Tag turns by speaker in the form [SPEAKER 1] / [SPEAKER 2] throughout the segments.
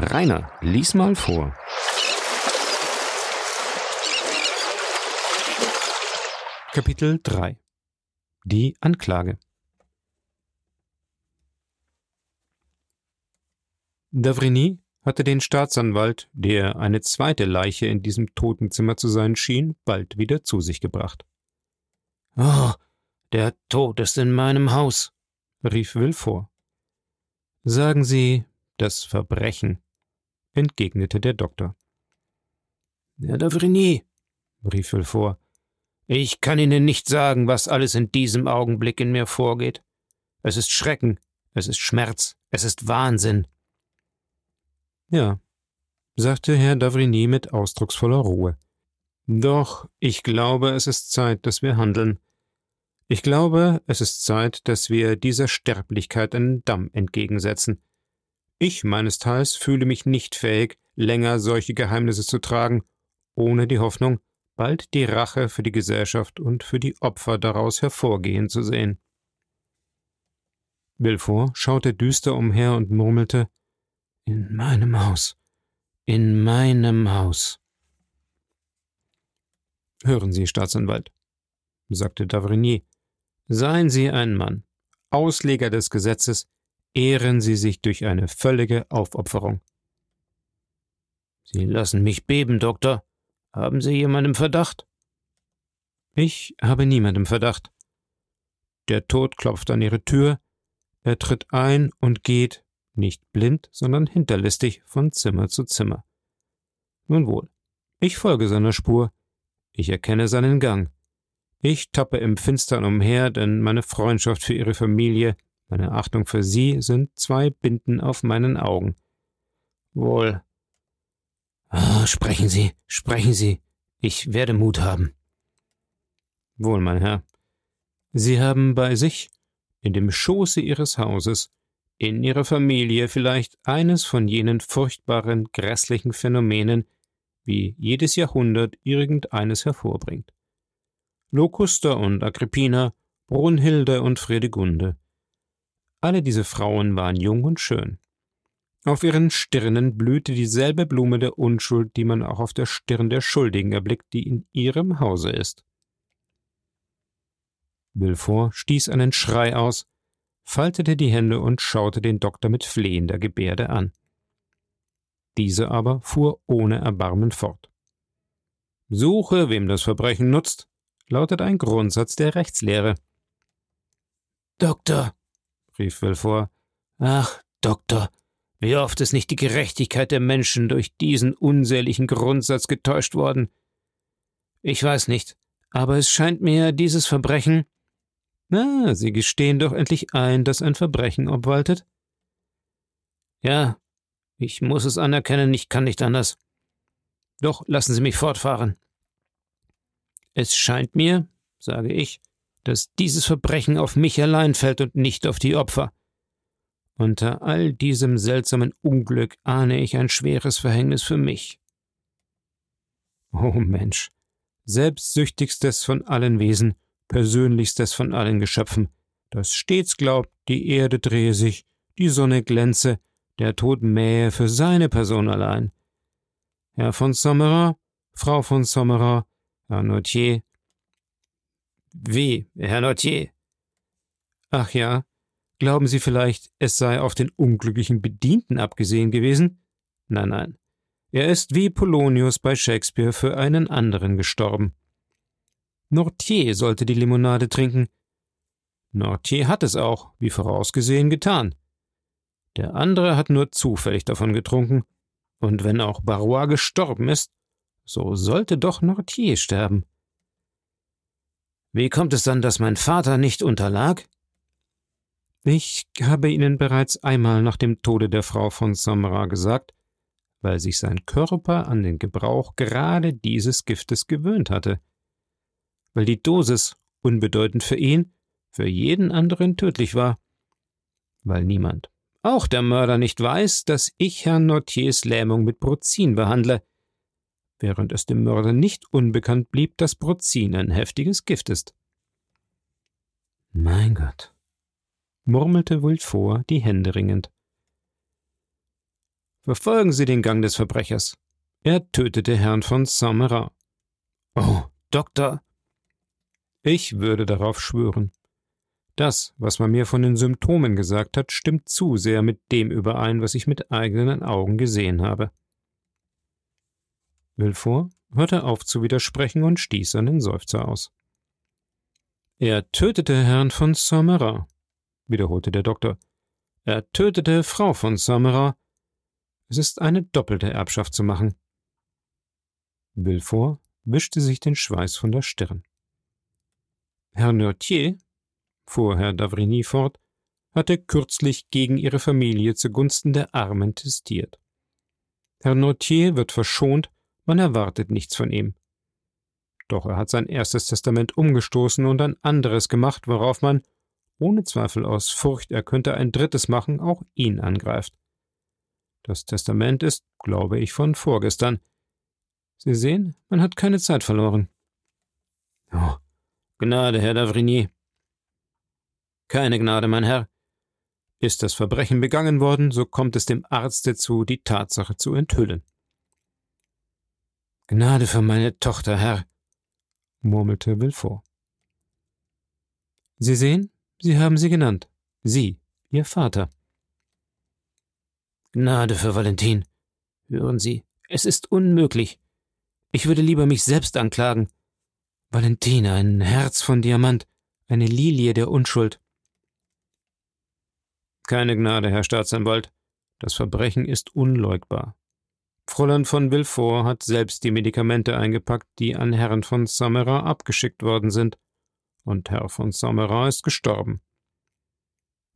[SPEAKER 1] Rainer, lies mal vor. Kapitel 3 Die Anklage Davrini hatte den Staatsanwalt, der eine zweite Leiche in diesem Totenzimmer zu sein schien, bald wieder zu sich gebracht.
[SPEAKER 2] Oh, der Tod ist in meinem Haus,
[SPEAKER 1] rief Villefort. Sagen Sie das Verbrechen, entgegnete der Doktor.
[SPEAKER 2] Herr Davrini, rief Villefort, ich kann Ihnen nicht sagen, was alles in diesem Augenblick in mir vorgeht. Es ist Schrecken, es ist Schmerz, es ist Wahnsinn.
[SPEAKER 1] Ja, sagte Herr Davrini mit ausdrucksvoller Ruhe. Doch ich glaube, es ist Zeit, dass wir handeln. Ich glaube, es ist Zeit, dass wir dieser Sterblichkeit einen Damm entgegensetzen. Ich meinesteils fühle mich nicht fähig, länger solche Geheimnisse zu tragen, ohne die Hoffnung, bald die Rache für die Gesellschaft und für die Opfer daraus hervorgehen zu sehen. Villefort schaute düster umher und murmelte In meinem Haus, in meinem Haus. Hören Sie, Staatsanwalt, sagte Davrigny, Seien Sie ein Mann, Ausleger des Gesetzes, ehren Sie sich durch eine völlige Aufopferung.
[SPEAKER 2] Sie lassen mich beben, Doktor. Haben Sie jemanden Verdacht?
[SPEAKER 1] Ich habe niemanden Verdacht. Der Tod klopft an Ihre Tür, er tritt ein und geht, nicht blind, sondern hinterlistig, von Zimmer zu Zimmer. Nun wohl, ich folge seiner Spur, ich erkenne seinen Gang. Ich tappe im Finstern umher, denn meine Freundschaft für ihre Familie, meine Achtung für sie sind zwei Binden auf meinen Augen.
[SPEAKER 2] Wohl. Ah, sprechen Sie, sprechen Sie. Ich werde Mut haben.
[SPEAKER 1] Wohl, mein Herr. Sie haben bei sich, in dem Schoße Ihres Hauses, in Ihrer Familie vielleicht eines von jenen furchtbaren, grässlichen Phänomenen, wie jedes Jahrhundert irgendeines hervorbringt. Locusta und Agrippina, Brunhilde und Fredegunde. Alle diese Frauen waren jung und schön. Auf ihren Stirnen blühte dieselbe Blume der Unschuld, die man auch auf der Stirn der Schuldigen erblickt, die in ihrem Hause ist. Villefort stieß einen Schrei aus, faltete die Hände und schaute den Doktor mit flehender Gebärde an. Diese aber fuhr ohne Erbarmen fort. Suche, wem das Verbrechen nutzt, lautet ein Grundsatz der Rechtslehre.
[SPEAKER 2] Doktor, rief Villefort, ach, Doktor, wie oft ist nicht die Gerechtigkeit der Menschen durch diesen unseligen Grundsatz getäuscht worden? Ich weiß nicht, aber es scheint mir, dieses Verbrechen.
[SPEAKER 1] Na, Sie gestehen doch endlich ein, dass ein Verbrechen obwaltet?
[SPEAKER 2] Ja, ich muss es anerkennen, ich kann nicht anders. Doch lassen Sie mich fortfahren. Es scheint mir, sage ich, dass dieses Verbrechen auf mich allein fällt und nicht auf die Opfer. Unter all diesem seltsamen Unglück ahne ich ein schweres Verhängnis für mich.
[SPEAKER 1] O oh Mensch, selbstsüchtigstes von allen Wesen, persönlichstes von allen Geschöpfen, das stets glaubt, die Erde drehe sich, die Sonne glänze, der Tod mähe für seine Person allein. Herr von Sommerer, Frau von Sommerer, Herr Notier.
[SPEAKER 2] Wie, Herr Notier?
[SPEAKER 1] Ach ja, glauben Sie vielleicht, es sei auf den unglücklichen Bedienten abgesehen gewesen? Nein, nein. Er ist wie Polonius bei Shakespeare für einen anderen gestorben. Nortier sollte die Limonade trinken. Nortier hat es auch, wie vorausgesehen, getan. Der andere hat nur zufällig davon getrunken, und wenn auch Barrois gestorben ist, so sollte doch Nortier sterben.
[SPEAKER 2] Wie kommt es dann, dass mein Vater nicht unterlag?
[SPEAKER 1] Ich habe Ihnen bereits einmal nach dem Tode der Frau von Samra gesagt, weil sich sein Körper an den Gebrauch gerade dieses Giftes gewöhnt hatte. Weil die Dosis, unbedeutend für ihn, für jeden anderen tödlich war. Weil niemand, auch der Mörder, nicht weiß, dass ich Herrn Nortiers Lähmung mit Brozin behandle, während es dem Mörder nicht unbekannt blieb, dass Brozin ein heftiges Gift ist.
[SPEAKER 2] Mein Gott, murmelte Villefort, die Hände ringend.
[SPEAKER 1] Verfolgen Sie den Gang des Verbrechers. Er tötete Herrn von Saint-Marin.
[SPEAKER 2] Oh, Doktor.
[SPEAKER 1] Ich würde darauf schwören. Das, was man mir von den Symptomen gesagt hat, stimmt zu sehr mit dem überein, was ich mit eigenen Augen gesehen habe. Villefort hörte auf zu widersprechen und stieß einen Seufzer aus. Er tötete Herrn von Saint-Marin, wiederholte der Doktor. Er tötete Frau von Saint-Marin. Es ist eine doppelte Erbschaft zu machen. Villefort wischte sich den Schweiß von der Stirn. Herr Noirtier, fuhr Herr d'Avrigny fort, hatte kürzlich gegen ihre Familie zugunsten der Armen testiert. Herr Noirtier wird verschont, man erwartet nichts von ihm. Doch er hat sein erstes Testament umgestoßen und ein anderes gemacht, worauf man, ohne Zweifel aus Furcht, er könnte ein drittes machen, auch ihn angreift. Das Testament ist, glaube ich, von vorgestern. Sie sehen, man hat keine Zeit verloren.
[SPEAKER 2] Oh, Gnade, Herr d'Avrigny.
[SPEAKER 1] Keine Gnade, mein Herr. Ist das Verbrechen begangen worden, so kommt es dem Arzte zu, die Tatsache zu enthüllen.
[SPEAKER 2] Gnade für meine Tochter, Herr,
[SPEAKER 1] murmelte Villefort. Sie sehen, Sie haben sie genannt. Sie, Ihr Vater.
[SPEAKER 2] Gnade für Valentin. Hören Sie, es ist unmöglich. Ich würde lieber mich selbst anklagen. Valentine, ein Herz von Diamant, eine Lilie der Unschuld.
[SPEAKER 1] Keine Gnade, Herr Staatsanwalt. Das Verbrechen ist unleugbar. Fräulein von Villefort hat selbst die Medikamente eingepackt, die an Herrn von Samerin abgeschickt worden sind, und Herr von Samerin ist gestorben.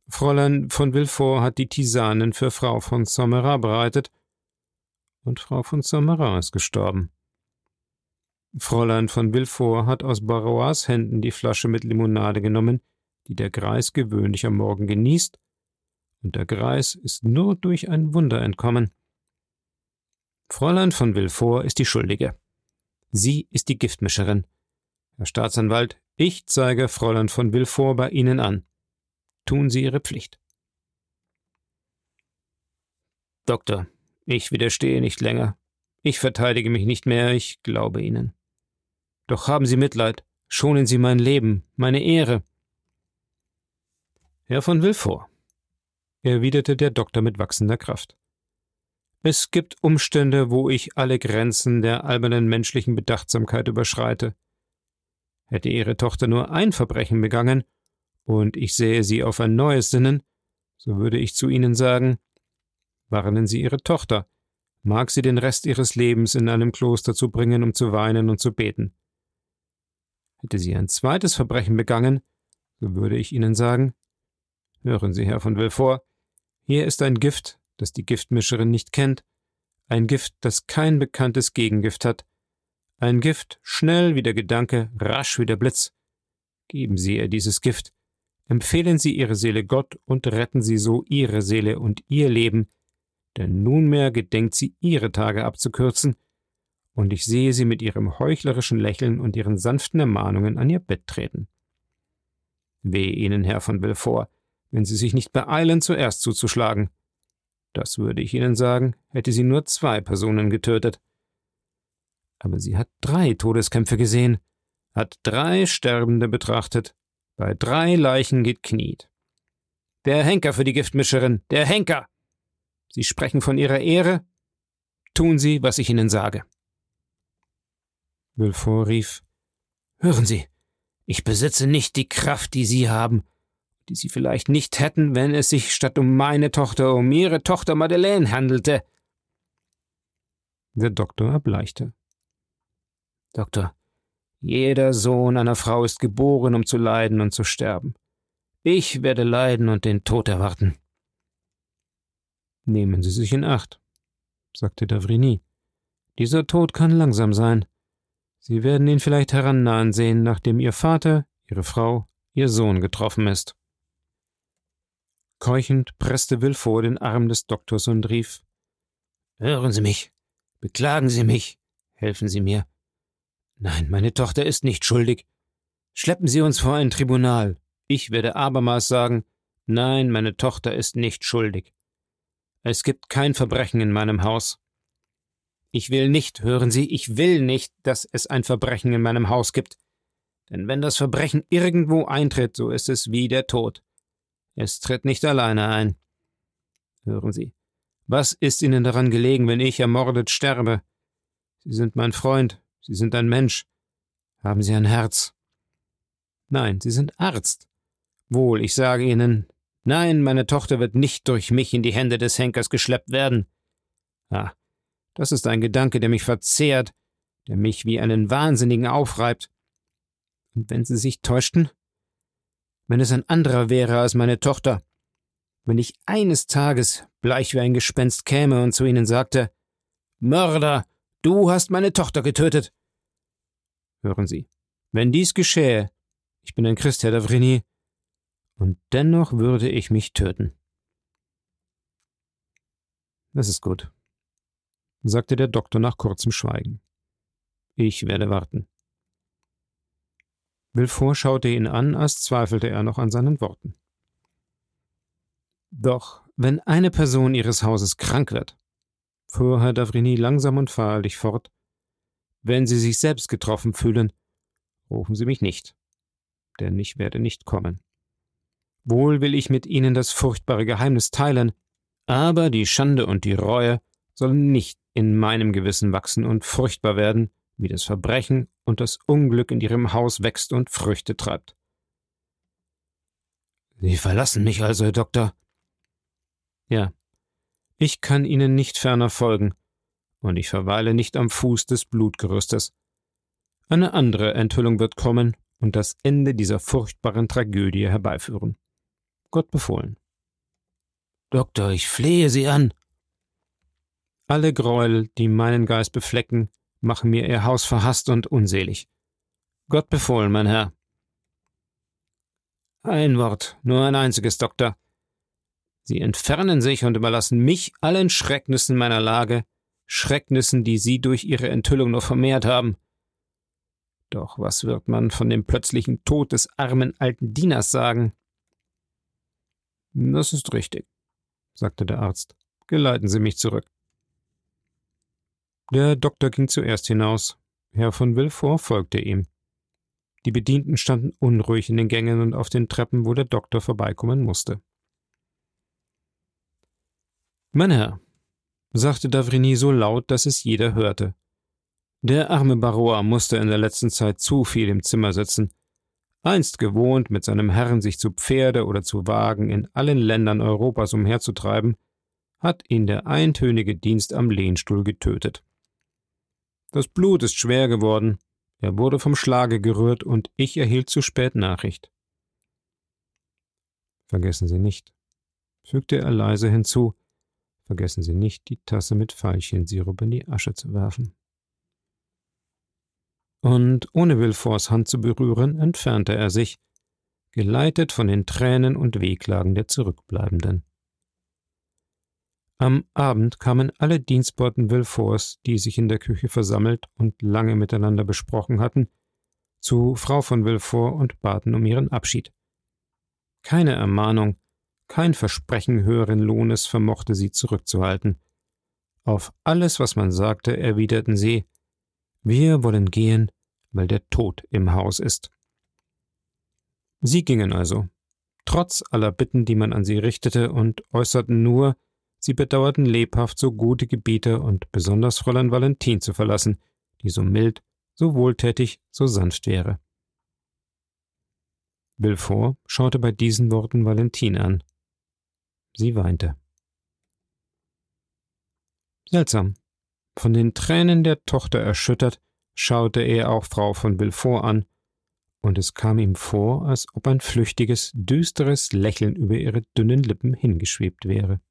[SPEAKER 1] Fräulein von Villefort hat die Tisanen für Frau von Samerin bereitet, und Frau von Samerin ist gestorben. Fräulein von Villefort hat aus Barrois Händen die Flasche mit Limonade genommen, die der Greis gewöhnlich am Morgen genießt, und der Greis ist nur durch ein Wunder entkommen. Fräulein von Villefort ist die Schuldige. Sie ist die Giftmischerin. Herr Staatsanwalt, ich zeige Fräulein von Villefort bei Ihnen an. Tun Sie Ihre Pflicht.
[SPEAKER 2] Doktor, ich widerstehe nicht länger. Ich verteidige mich nicht mehr, ich glaube Ihnen. Doch haben Sie Mitleid, schonen Sie mein Leben, meine Ehre.
[SPEAKER 1] Herr von Villefort, erwiderte der Doktor mit wachsender Kraft. Es gibt Umstände, wo ich alle Grenzen der albernen menschlichen Bedachtsamkeit überschreite. Hätte Ihre Tochter nur ein Verbrechen begangen, und ich sähe sie auf ein neues sinnen, so würde ich zu Ihnen sagen, warnen Sie Ihre Tochter, mag sie den Rest ihres Lebens in einem Kloster zubringen, um zu weinen und zu beten. Hätte sie ein zweites Verbrechen begangen, so würde ich Ihnen sagen, hören Sie, Herr von Villefort, hier ist ein Gift, das die Giftmischerin nicht kennt, ein Gift, das kein bekanntes Gegengift hat, ein Gift, schnell wie der Gedanke, rasch wie der Blitz. Geben Sie ihr dieses Gift, empfehlen Sie Ihre Seele Gott und retten Sie so Ihre Seele und Ihr Leben, denn nunmehr gedenkt sie Ihre Tage abzukürzen, und ich sehe sie mit ihrem heuchlerischen Lächeln und ihren sanften Ermahnungen an ihr Bett treten. Weh Ihnen, Herr von Villefort, wenn Sie sich nicht beeilen, zuerst zuzuschlagen. Das würde ich Ihnen sagen, hätte sie nur zwei Personen getötet. Aber sie hat drei Todeskämpfe gesehen, hat drei Sterbende betrachtet, bei drei Leichen gekniet. Der Henker für die Giftmischerin, der Henker! Sie sprechen von Ihrer Ehre? Tun Sie, was ich Ihnen sage.
[SPEAKER 2] Villefort rief Hören Sie, ich besitze nicht die Kraft, die Sie haben, die Sie vielleicht nicht hätten, wenn es sich statt um meine Tochter um Ihre Tochter Madeleine handelte.
[SPEAKER 1] Der Doktor erbleichte.
[SPEAKER 2] Doktor, jeder Sohn einer Frau ist geboren, um zu leiden und zu sterben. Ich werde leiden und den Tod erwarten.
[SPEAKER 1] Nehmen Sie sich in Acht, sagte Davrini. Dieser Tod kann langsam sein. Sie werden ihn vielleicht herannahen sehen, nachdem Ihr Vater, Ihre Frau, Ihr Sohn getroffen ist. Keuchend presste Villefort den Arm des Doktors und rief
[SPEAKER 2] Hören Sie mich, beklagen Sie mich, helfen Sie mir. Nein, meine Tochter ist nicht schuldig. Schleppen Sie uns vor ein Tribunal. Ich werde abermals sagen, nein, meine Tochter ist nicht schuldig. Es gibt kein Verbrechen in meinem Haus. Ich will nicht, hören Sie, ich will nicht, dass es ein Verbrechen in meinem Haus gibt. Denn wenn das Verbrechen irgendwo eintritt, so ist es wie der Tod. Es tritt nicht alleine ein. Hören Sie, was ist Ihnen daran gelegen, wenn ich ermordet sterbe? Sie sind mein Freund, Sie sind ein Mensch. Haben Sie ein Herz? Nein, Sie sind Arzt. Wohl, ich sage Ihnen, nein, meine Tochter wird nicht durch mich in die Hände des Henkers geschleppt werden. Ah, das ist ein Gedanke, der mich verzehrt, der mich wie einen Wahnsinnigen aufreibt. Und wenn Sie sich täuschten? Wenn es ein anderer wäre als meine Tochter, wenn ich eines Tages bleich wie ein Gespenst käme und zu Ihnen sagte, Mörder, du hast meine Tochter getötet. Hören Sie, wenn dies geschähe, ich bin ein Christ, Herr Davrini, und dennoch würde ich mich töten. Das ist gut, sagte der Doktor nach kurzem Schweigen. Ich werde warten. Villefort schaute ihn an, als zweifelte er noch an seinen Worten. Doch wenn eine Person Ihres Hauses krank wird, fuhr Herr Davrini langsam und feierlich fort, wenn Sie sich selbst getroffen fühlen, rufen Sie mich nicht, denn ich werde nicht kommen. Wohl will ich mit Ihnen das furchtbare Geheimnis teilen, aber die Schande und die Reue sollen nicht in meinem Gewissen wachsen und furchtbar werden, wie das Verbrechen und das Unglück in Ihrem Haus wächst und Früchte treibt. Sie verlassen mich also, Herr Doktor, ja, ich kann Ihnen nicht ferner folgen, und ich verweile nicht am Fuß des Blutgerüstes. Eine andere Enthüllung wird kommen und das Ende dieser furchtbaren Tragödie herbeiführen. Gott befohlen. Doktor, ich flehe Sie an. Alle Gräuel, die meinen Geist beflecken, machen mir Ihr Haus verhasst und unselig. Gott befohlen, mein Herr. Ein Wort, nur ein einziges, Doktor. Sie entfernen sich und überlassen mich allen Schrecknissen meiner Lage, Schrecknissen, die Sie durch Ihre Enthüllung nur vermehrt haben. Doch was wird man von dem plötzlichen Tod des armen alten Dieners sagen? Das ist richtig, sagte der Arzt. Geleiten Sie mich zurück. Der Doktor ging zuerst hinaus. Herr von Villefort folgte ihm. Die Bedienten standen unruhig in den Gängen und auf den Treppen, wo der Doktor vorbeikommen musste. Mein Herr, sagte Davrini so laut, dass es jeder hörte. Der arme Barrois musste in der letzten Zeit zu viel im Zimmer sitzen. Einst gewohnt, mit seinem Herrn sich zu Pferde oder zu Wagen in allen Ländern Europas umherzutreiben, hat ihn der eintönige Dienst am Lehnstuhl getötet. Das Blut ist schwer geworden, er wurde vom Schlage gerührt und ich erhielt zu spät Nachricht. Vergessen Sie nicht, fügte er leise hinzu, Vergessen Sie nicht, die Tasse mit Veilchensirup in die Asche zu werfen. Und ohne Villeforts Hand zu berühren, entfernte er sich, geleitet von den Tränen und Wehklagen der Zurückbleibenden. Am Abend kamen alle Dienstboten Villeforts, die sich in der Küche versammelt und lange miteinander besprochen hatten, zu Frau von Villefort und baten um ihren Abschied. Keine Ermahnung, kein Versprechen höheren Lohnes vermochte sie zurückzuhalten. Auf alles, was man sagte, erwiderten sie Wir wollen gehen, weil der Tod im Haus ist. Sie gingen also, trotz aller Bitten, die man an sie richtete, und äußerten nur, sie bedauerten lebhaft, so gute Gebieter und besonders Fräulein Valentin zu verlassen, die so mild, so wohltätig, so sanft wäre. Villefort schaute bei diesen Worten Valentin an. Sie weinte. Seltsam. Von den Tränen der Tochter erschüttert, schaute er auch Frau von Villefort an, und es kam ihm vor, als ob ein flüchtiges, düsteres Lächeln über ihre dünnen Lippen hingeschwebt wäre.